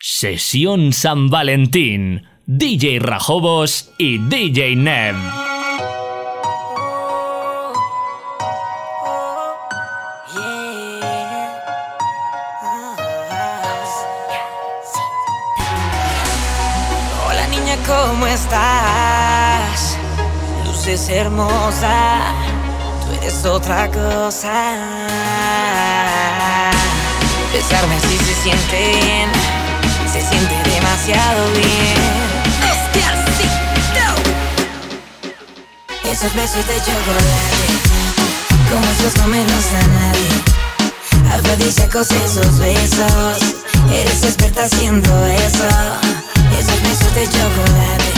Sesión San Valentín, DJ Rajobos y DJ Nem. Hola niña, ¿cómo estás? Luces hermosa, tú eres otra cosa. Besarme así se siente bien, se siente demasiado bien. Esos besos de chocolate, como esos no me los da nadie. Afrodisíacos esos besos, eres experta haciendo eso. Esos besos de chocolate,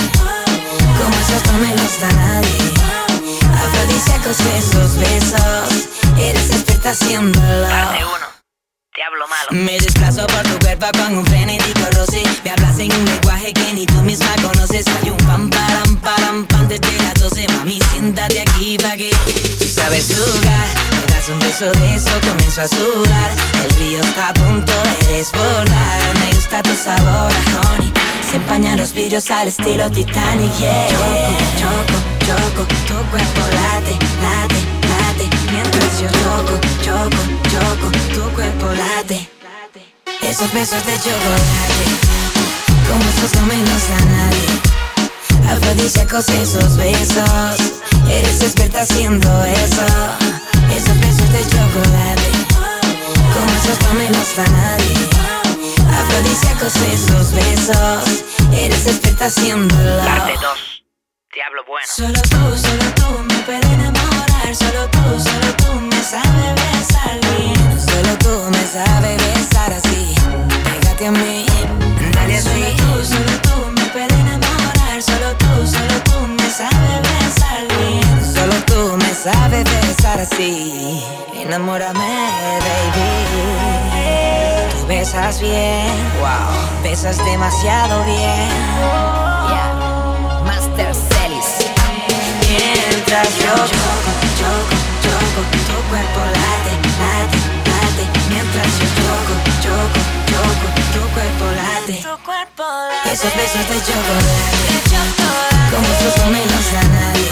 como esos no me los da nadie. Afrodisíacos esos besos, eres experta haciéndolo. Te hablo malo. Me desplazo por tu cuerpo con un frenético roce Me hablas en un lenguaje que ni tú misma conoces. Hay un pam param param pam desde las 12 Mami, siéntate aquí pa' que tú sabes jugar. Me das un beso de eso, comienzo a sudar. El río está a punto de desbordar. Me gusta tu sabor honey. Se empañan los vidrios al estilo Titanic, yeah. Choco, choco, choco Tu cuerpo late, late Mientras yo choco, choco, choco Tu cuerpo late Esos besos de chocolate Como esos no me los da nadie Afrodisíacos esos besos Eres experta haciendo eso Esos besos de chocolate Como esos no me los da nadie Afrodisíacos esos besos Eres experta haciéndolo Parte 2. Te hablo bueno. Solo tú, solo tú me puedes enamorar Solo tú, solo sabes besar así Pégate a mí, así Solo tú, solo tú me puedes enamorar Solo tú, solo tú me sabes besar bien Solo tú me sabes besar así Enamórame, baby Tú besas bien, wow Besas demasiado bien Yeah Master Celis Mientras yo choco, choco, choco Tu cuerpo late, late, late yo choco, choco, choco Tu cuerpo late Esos besos de chocolate Como esos no me los da nadie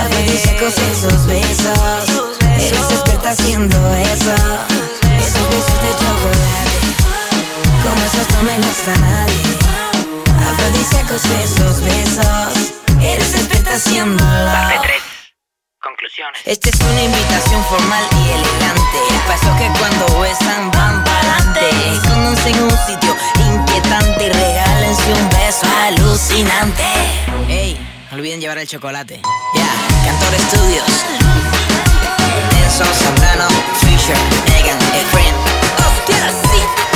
Afrodisíacos esos besos Eres experta haciendo eso Esos besos de chocolate Como esos no me los da nadie Afrodisíacos esos besos Eres experta haciéndolo Parte 3. Esta es una invitación formal y elegante. Pasó que cuando besan van pa'lante. Conocen un sitio inquietante Y regálense un beso alucinante. Ey, no olviden llevar el chocolate. Ya, Cantor Studios. Nelson Zambrano, Fisher, Megan, Efren ¡Hostia, sí!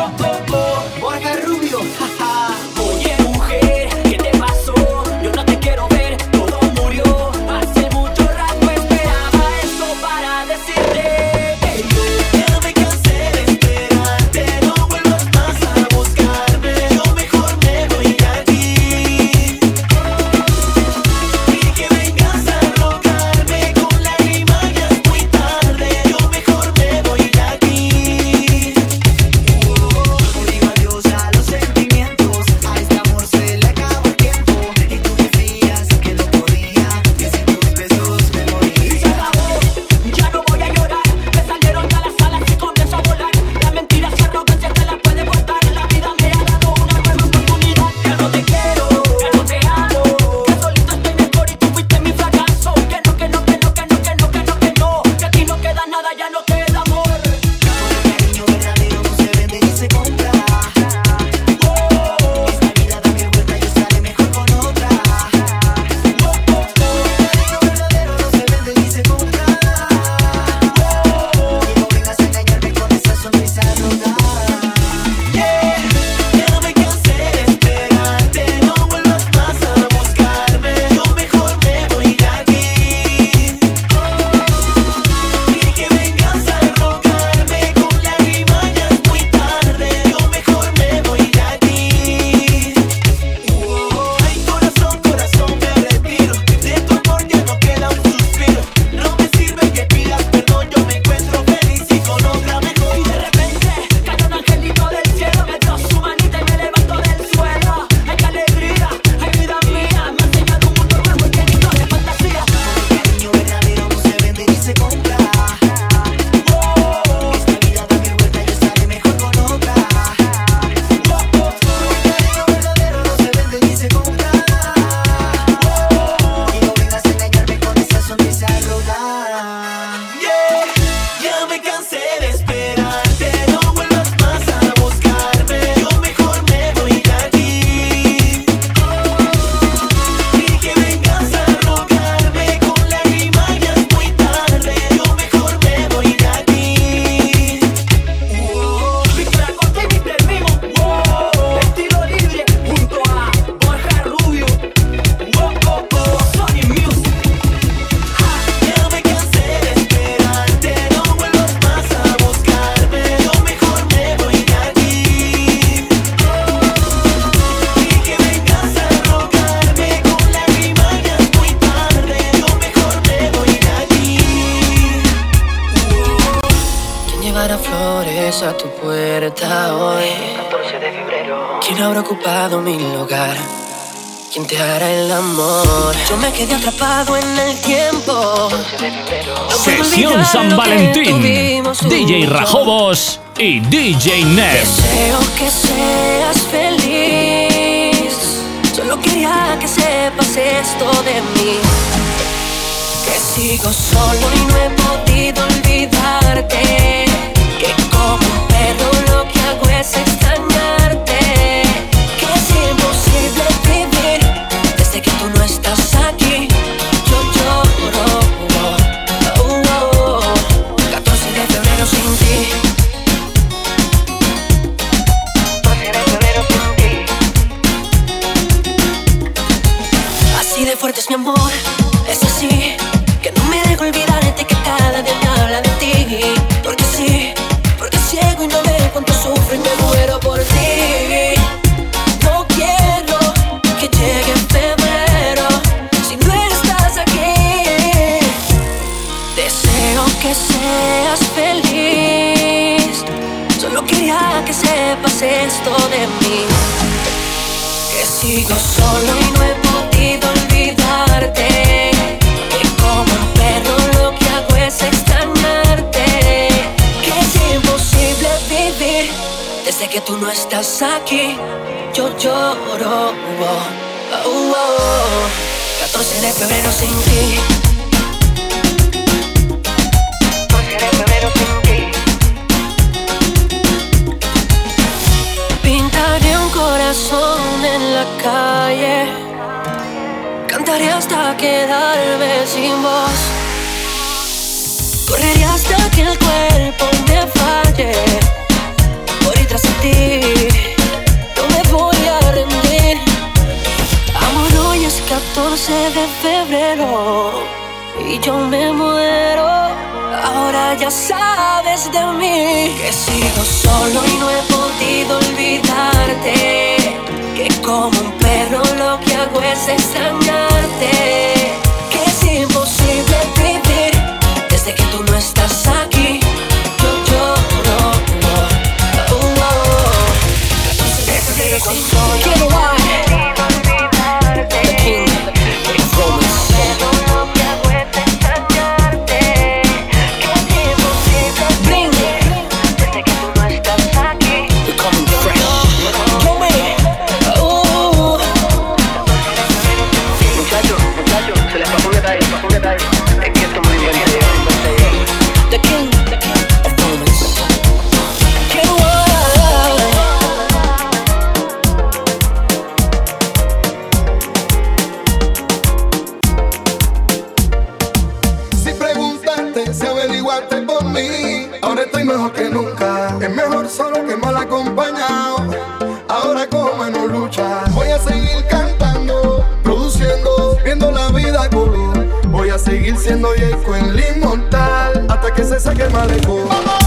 oh, oh, oh. quedé atrapado en el tiempo. Sesión San Valentín. DJ Rajobos y DJ Nef. Deseo que seas feliz. Solo quería que sepas esto de mí. Que sigo solo y no he podido olvidarte. Que como un perro lo que hago es extrañar. Deseo que seas feliz. Solo quería que sepas esto de mí. Que sigo solo y no he podido olvidarte. Que como un perro lo que hago es extrañarte. Que es imposible vivir desde que tú no estás aquí. Yo lloro. Oh, oh, oh. 14 de febrero sin ti. Corazón en la calle. Cantaré hasta quedarme sin voz. Correré hasta que el cuerpo me falle. Por ir tras ti, no me voy a rendir. Amor, hoy es 14 de febrero y yo me muero. Ahora ya sabes de mí que sigo solo y no he podido olvidarte. Que como un perro lo que hago es extrañarte. Que es imposible vivir desde que tú no estás aquí. Yo lloro. Oh, oh, oh. 14 de Yeco el inmortal hasta que se saque el malecón.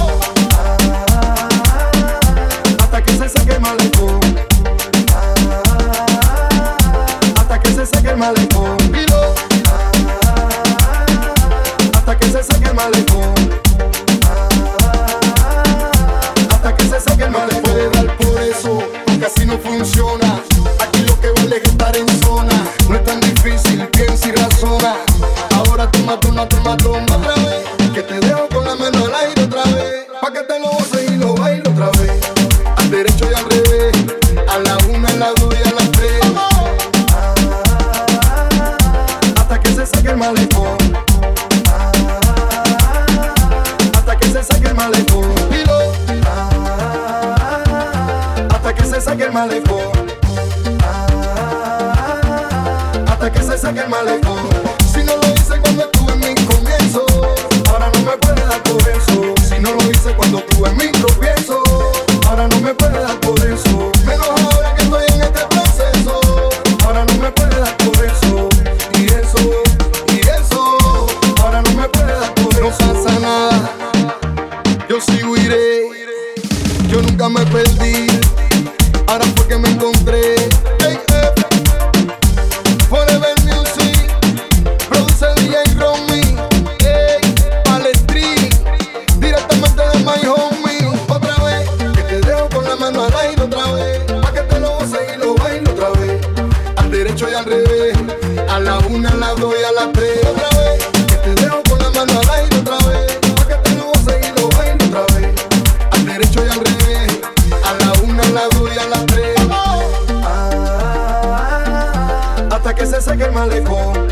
Se saque el malecón.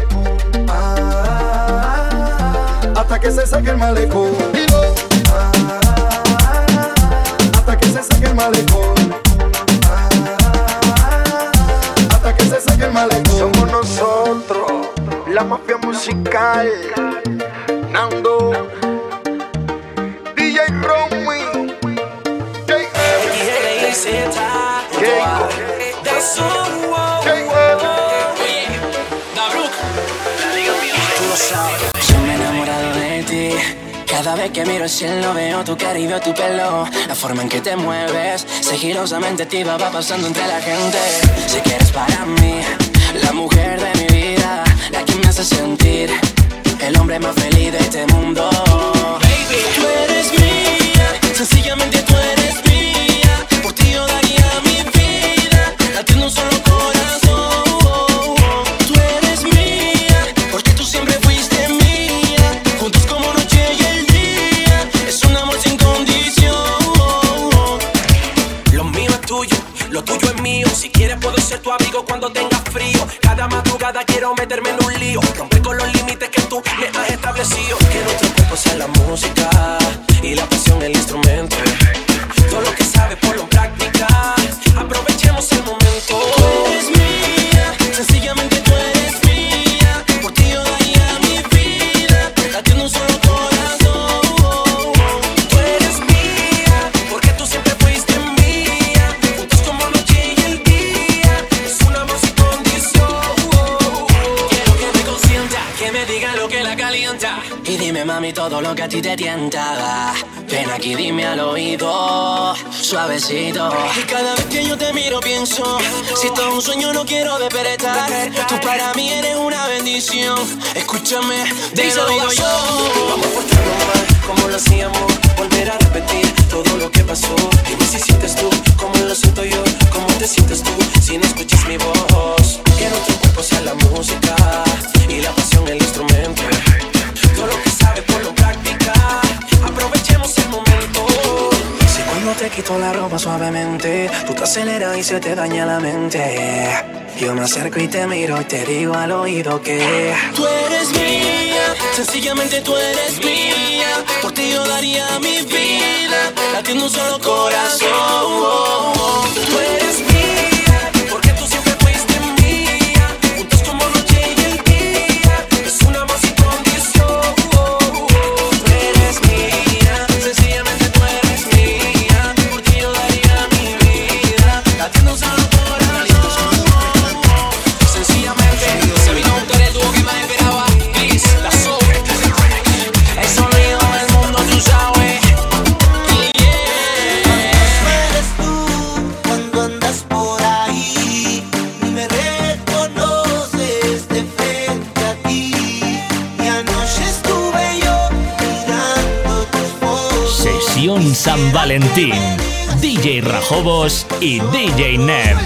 Ah, hasta que se saque el malecón. Ah, hasta que se saque el malecón. Ah, hasta que se saque el malecón. Somos nosotros, la mafia musical. Nando, Yo me he enamorado de ti. Cada vez que miro el cielo veo tu cara y veo tu pelo. La forma en que te mueves Sigilosamente te va pasando entre la gente. Sé que eres para mí La mujer de mi vida La que me hace sentir El hombre más feliz de este mundo. Baby, tú eres mía Sencillamente tú eres mía. Por ti yo daría meterme en un lío. Romper con los límites que tú me has establecido. Que nuestro cuerpo sea la música y la ti te tienta. Ven aquí, dime al oído, suavecito. Y cada vez que yo te miro pienso, si esto es un sueño no quiero despertar. Tú para mí eres una bendición. Escúchame, te lo digo yo. suavemente. Tú te aceleras y se te daña la mente. Yo me acerco y te miro y te digo al oído que tú eres mía, sencillamente tú eres mía. Por ti yo daría mi vida, latiendo un solo corazón. Tú eres mía. DJ Rajobos y DJ Neb.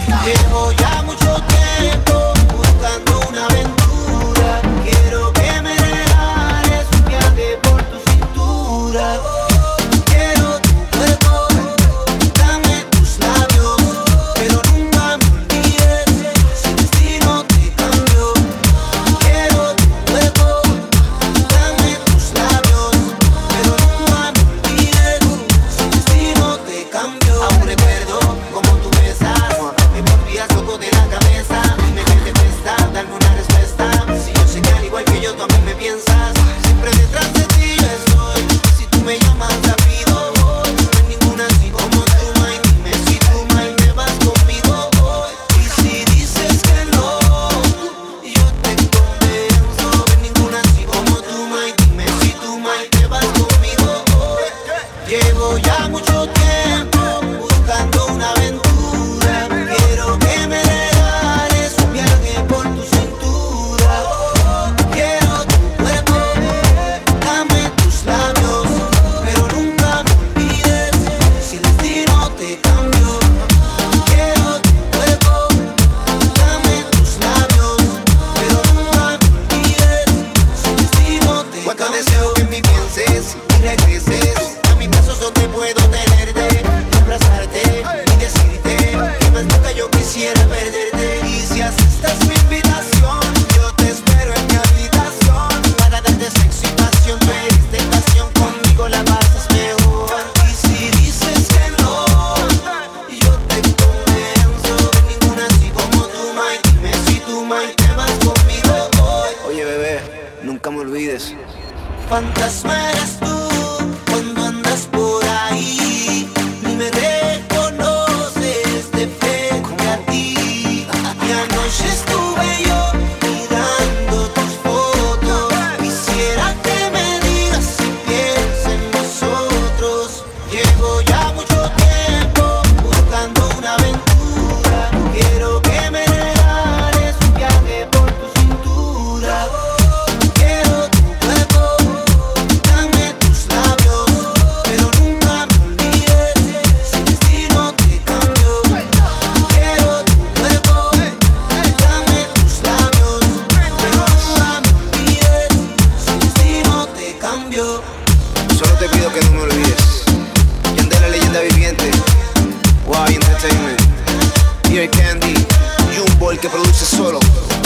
solo.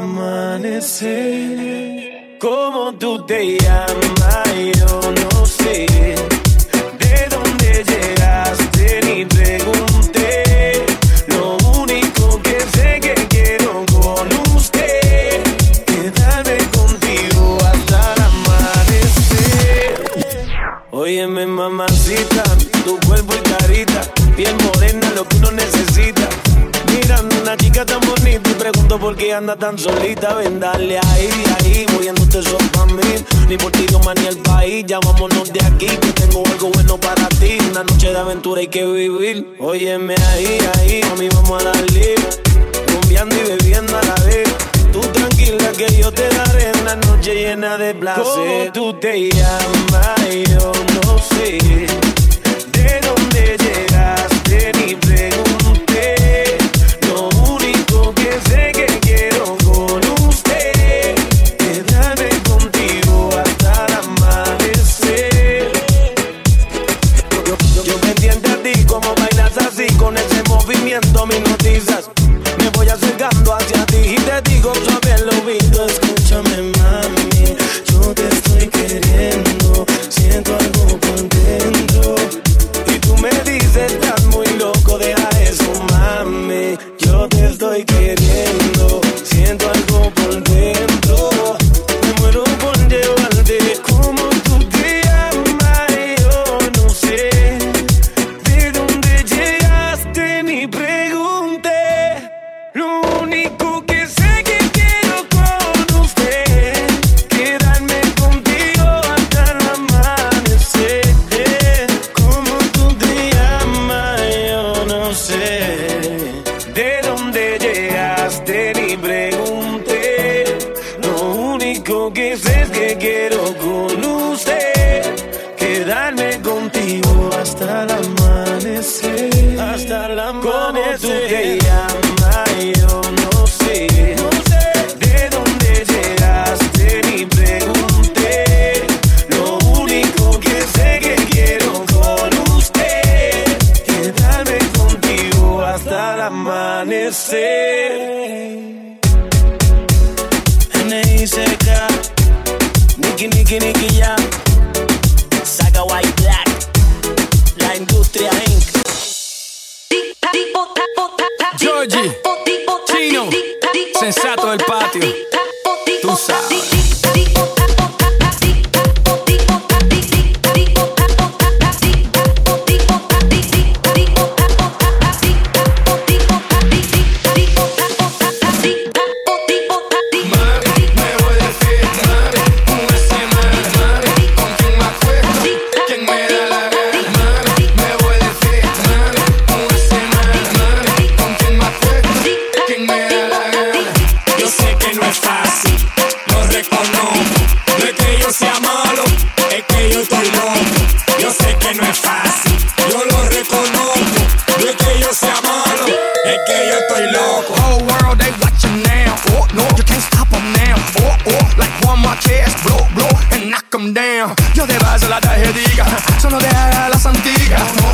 amanecer. ¿Cómo tú te llamas? Yo no sé. anda tan solita, ven dale ahí, ahí, moviéndote son pa' mí. Ni por ti, Dios, ni el país, ya vámonos de aquí, que tengo algo bueno para ti. Una noche de aventura hay que vivir. Óyeme ahí, ahí, a mí vamos a darle. Rumbeando y bebiendo a la vez. Tú tranquila que yo te daré una noche llena de placer. ¿Cómo tú te llamas, yo no sé de dónde llegaste ni pregunté. quizás me voy acercando hacia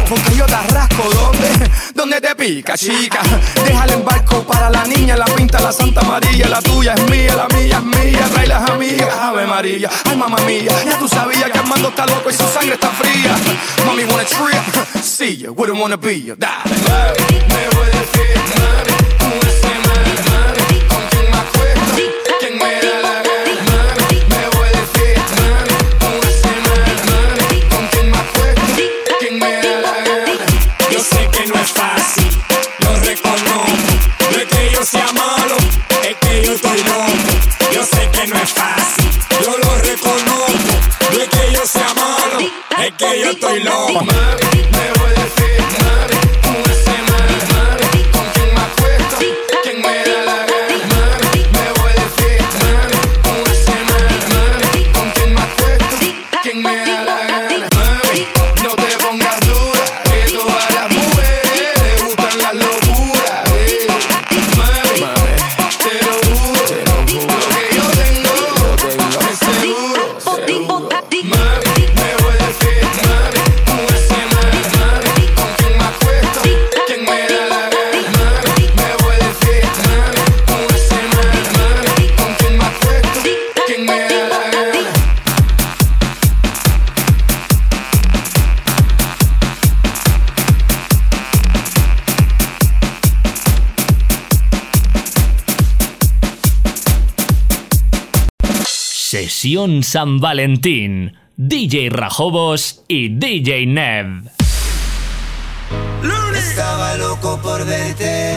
porque yo te arrasco. ¿Dónde? ¿Dónde te pica, chica? Déjale en barco para la niña, la pinta la Santa María. La tuya es mía, la mía es mía. Trae las amigas, Ave María. Ay, mamá mía, ya tú sabías que Armando está loco y su sangre está fría. Mommy wanna trip, see ya, wouldn't wanna be ya. Dale, me voy de. que yo estoy loco. San Valentín, DJ Rajobos y DJ Nev. Estaba loco por verte,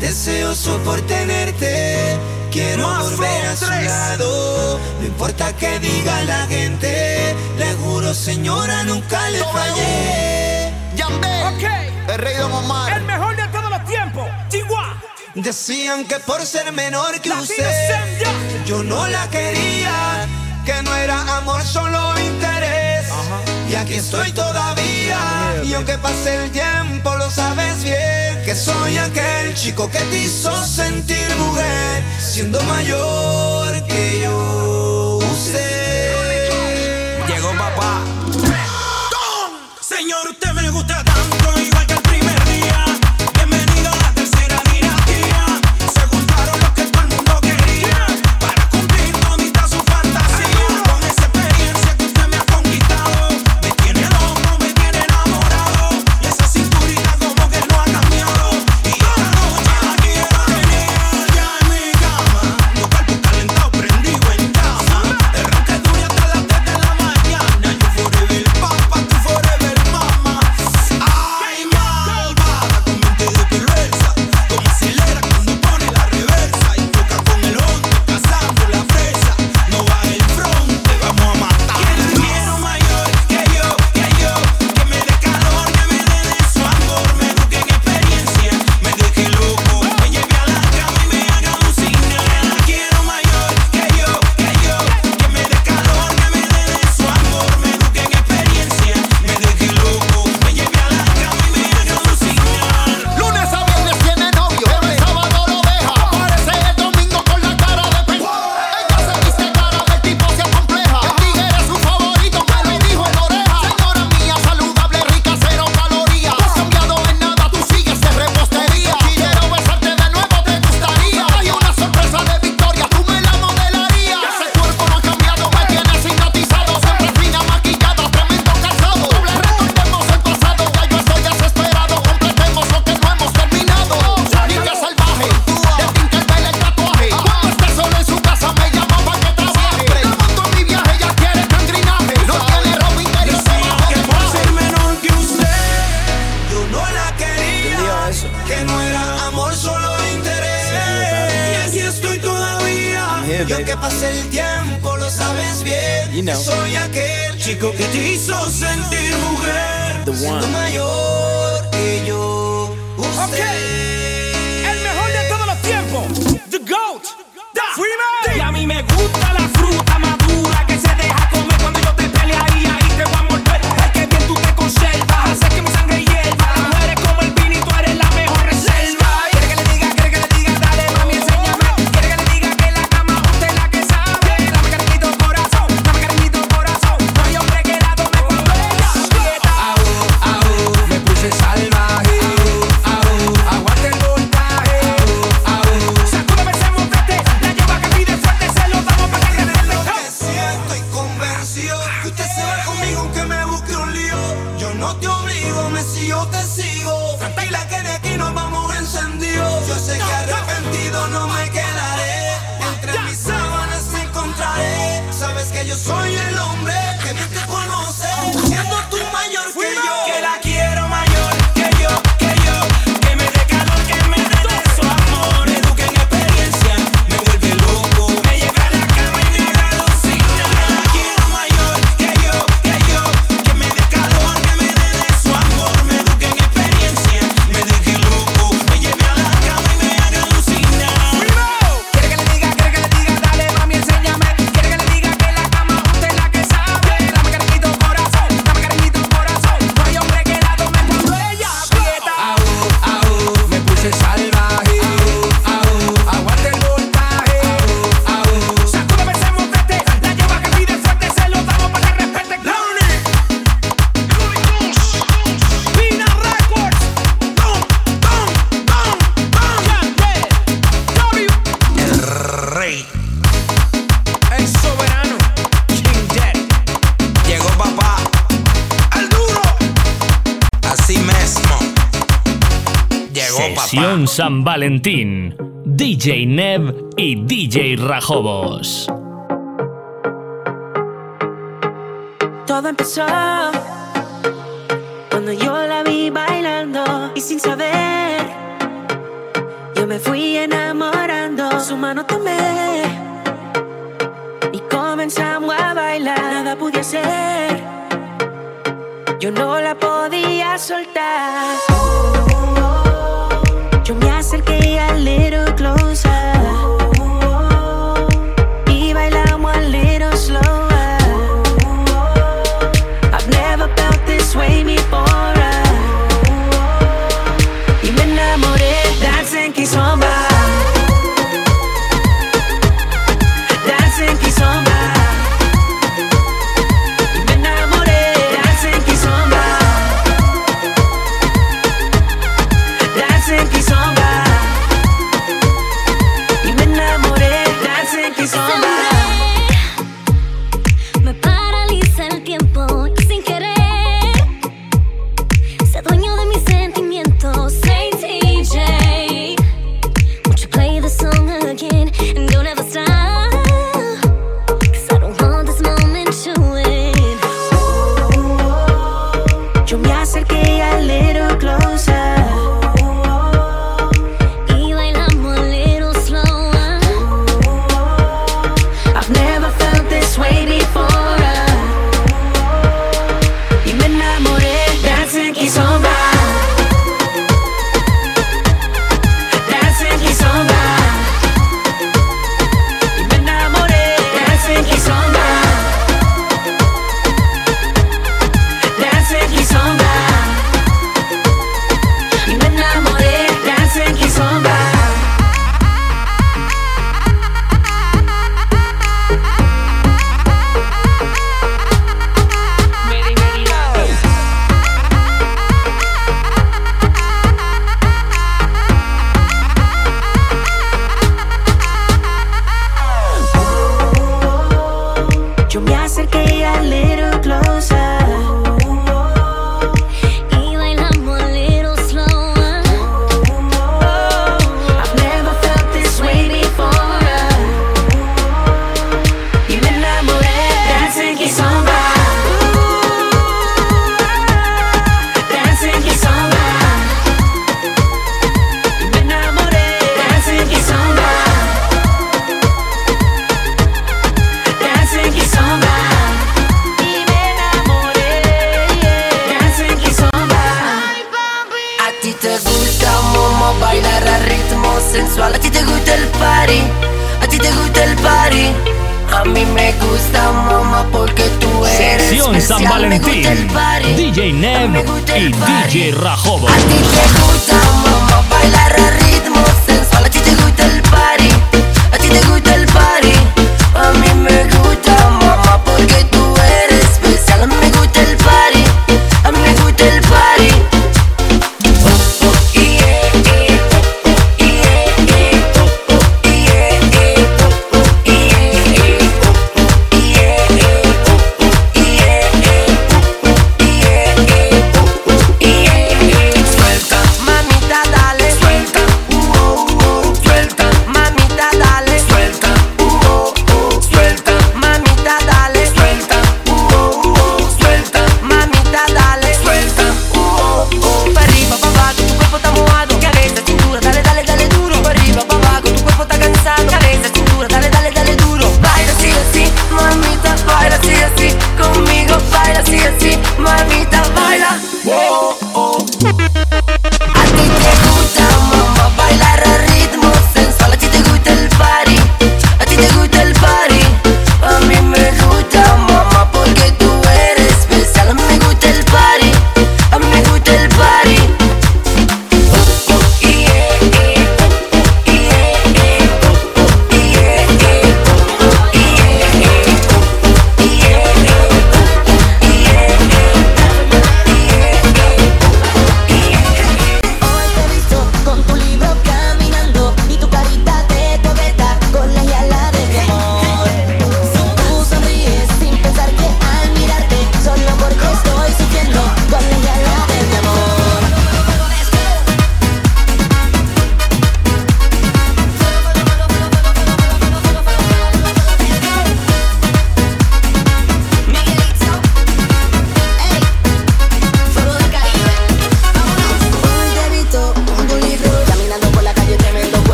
deseoso por tenerte. Quiero Más volver a su lado, no importa que diga la gente. Le juro, señora, nunca le Toma fallé. Yandel, okay. el rey de Omar. El mejor de todos los tiempos, Chihuahua. Decían que por ser menor que usted, yo no la quería que no era amor, solo interés. Y aquí estoy todavía. Y aunque pase el tiempo, lo sabes bien. Que soy aquel chico que te hizo sentir mujer, siendo mayor que que te hizo sentir mujer. The one. Siendo mayor que yo. Usted okay. San Valentín. DJ Nev y DJ Rajobos. Todo empezó cuando yo la vi bailando y sin saber yo me fui enamorando. Su mano tomé y comenzamos a bailar. Nada pude hacer. Yo no la podía soltar.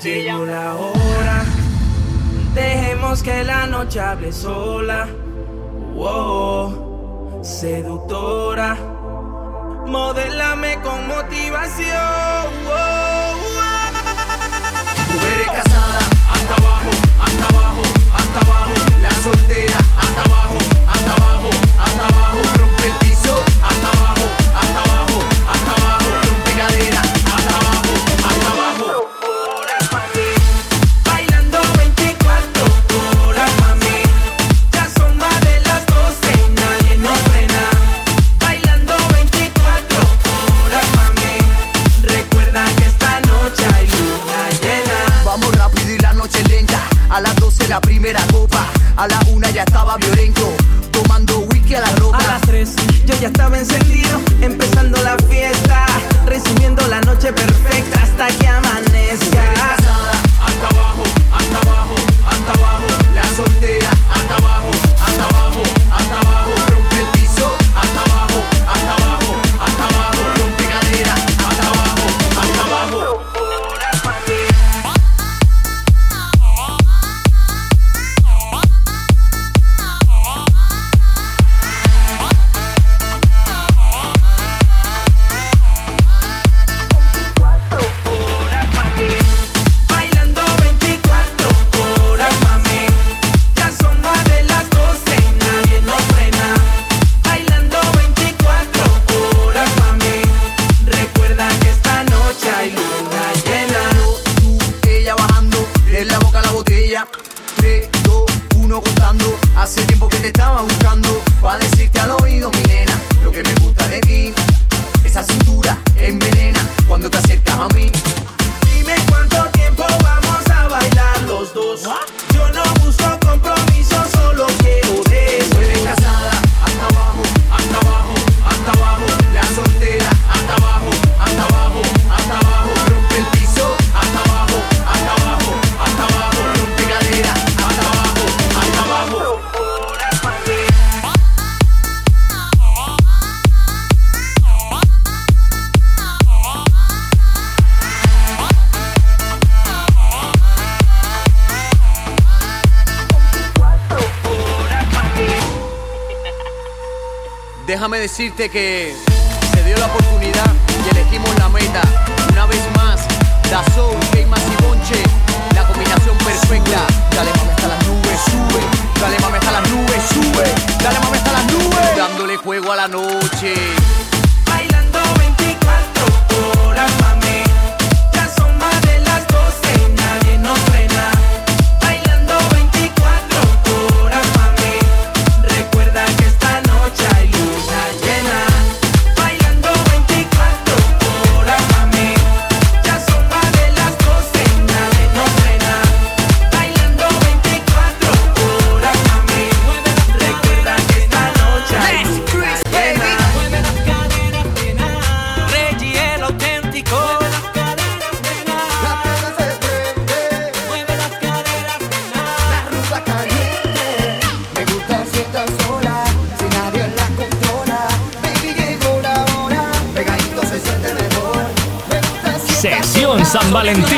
Tiene una hora. Dejemos que la noche hable sola. Wow, seductora. Modélame con motivación. Wow, wow. Tú eres casada, hasta abajo, hasta abajo, hasta abajo. La soltera, hasta abajo, hasta abajo, hasta abajo. A la una ya estaba violento, tomando whisky a la roca. A las tres yo ya estaba encendido, empezando la fiesta, recibiendo la noche perfecta hasta que amanezca. hasta abajo, hasta abajo. decirte que se dio la oportunidad y elegimos la meta. Una vez más, la Soul, Keimas y Bonche, la combinación perfecta. Dale mami hasta las nubes, sube. Dale mami hasta las nubes, sube. Dale mami hasta las nubes. Dándole juego a la noche. Valentín.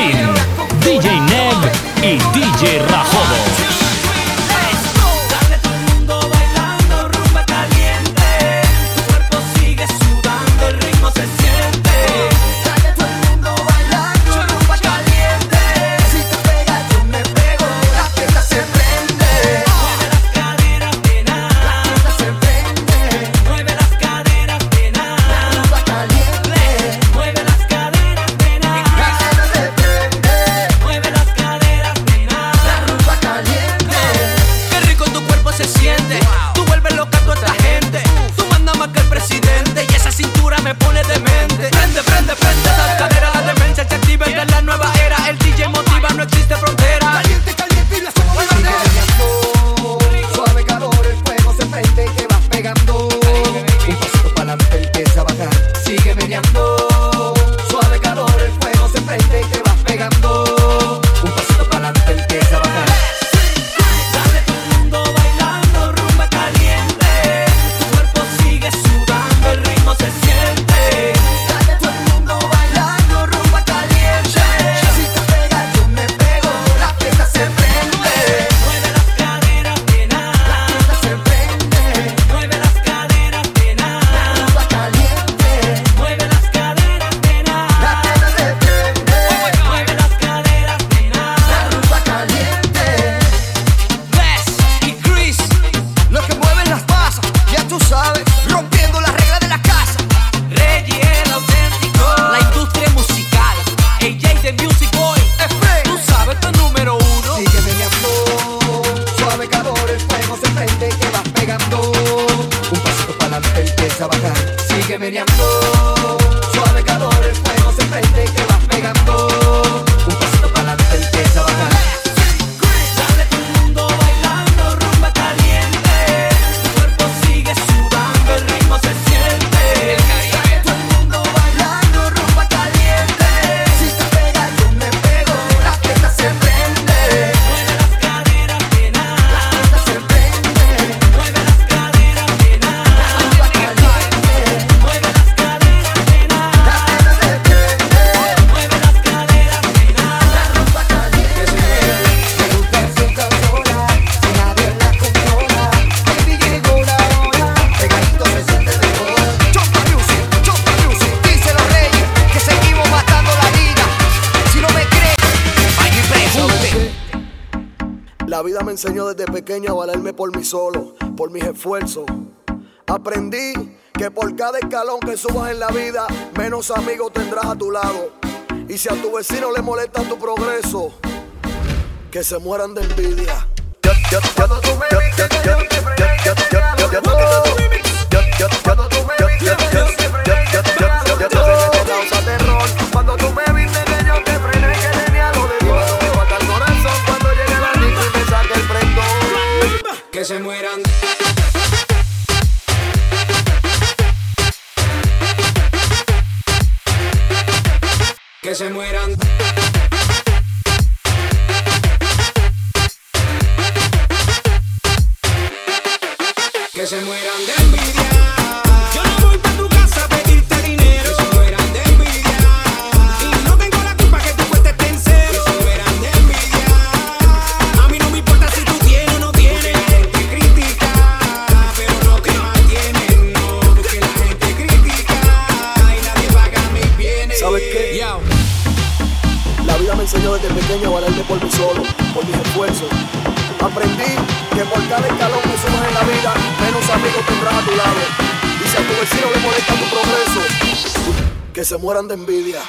enseñó desde pequeño a valerme por mí solo, por mis esfuerzos. Aprendí que por cada escalón que subas en la vida, menos amigos tendrás a tu lado. Y si a tu vecino le molesta tu progreso, que se mueran de envidia. que se mueran. Que se mueran. Que se mueran pequeño valerme por mí solo, por mis esfuerzos. Aprendí que por cada escalón que subas en la vida, menos amigos tendrás a tu lado. Y si a tu vecino le molesta tu progreso, que se mueran de envidia.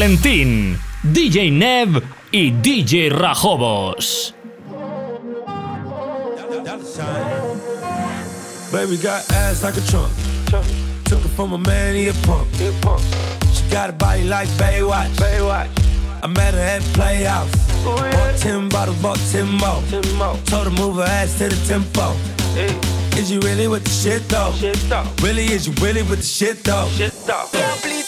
Valentín, DJ Nev y DJ Rajobos. Baby got ass like a trunk. Took it from a man, he a punk. She got a body like Baywatch. Baywatch. I met her at Playhouse. Ooh, yeah. Bought ten bottles, bought ten more. ten more. Told her move her ass to the tempo. Hey. Is you really with the shit though? shit though? Really, is you really with the shit though? Shit though. Yeah,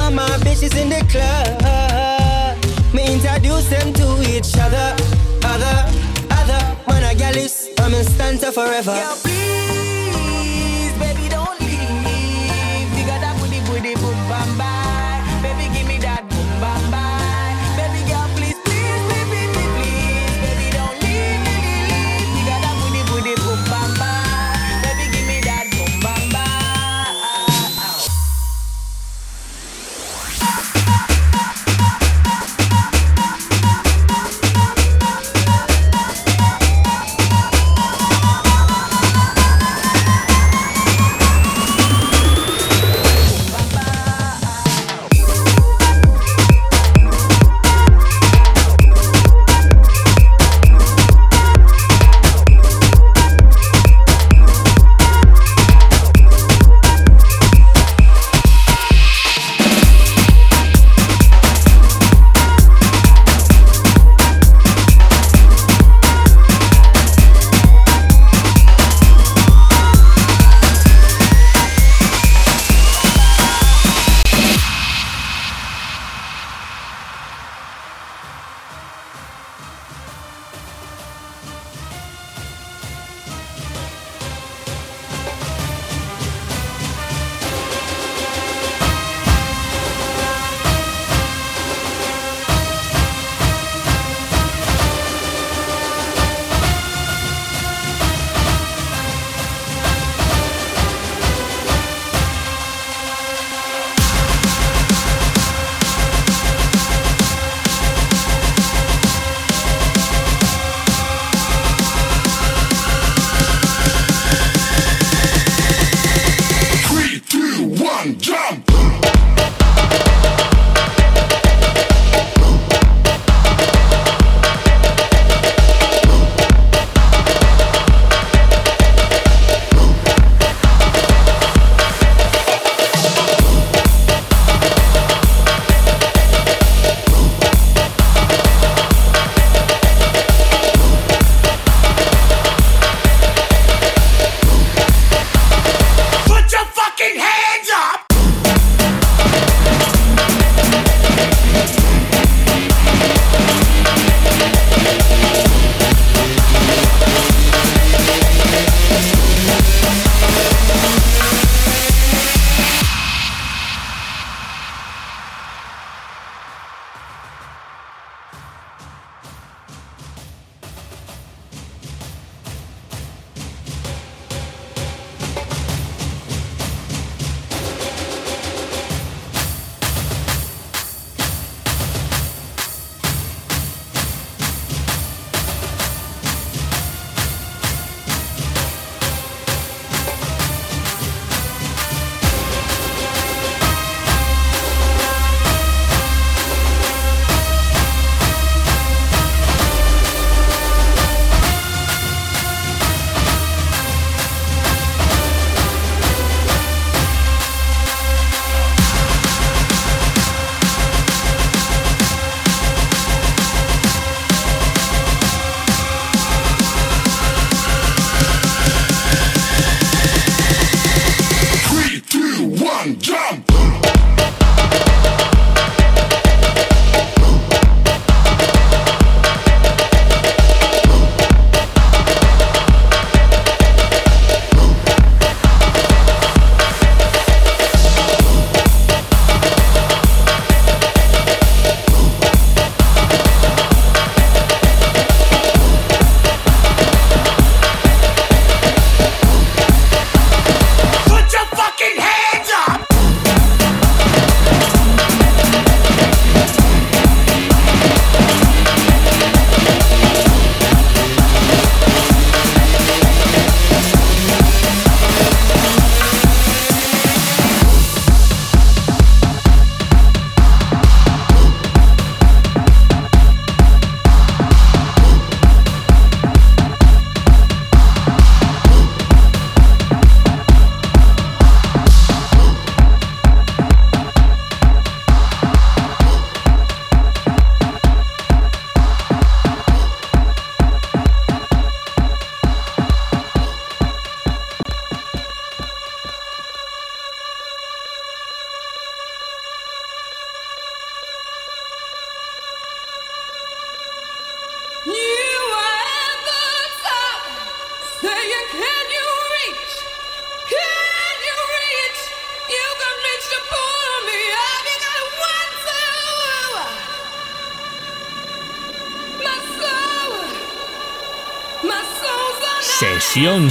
of my bitches in the club. Me introduce them to each other. Other, other, man a gal is, I'm in stanza forever.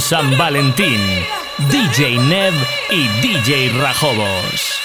San Valentín. DJ Nev y DJ Rajobos.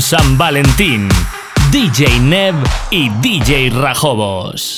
San Valentín. DJ Neb y DJ Rajobos.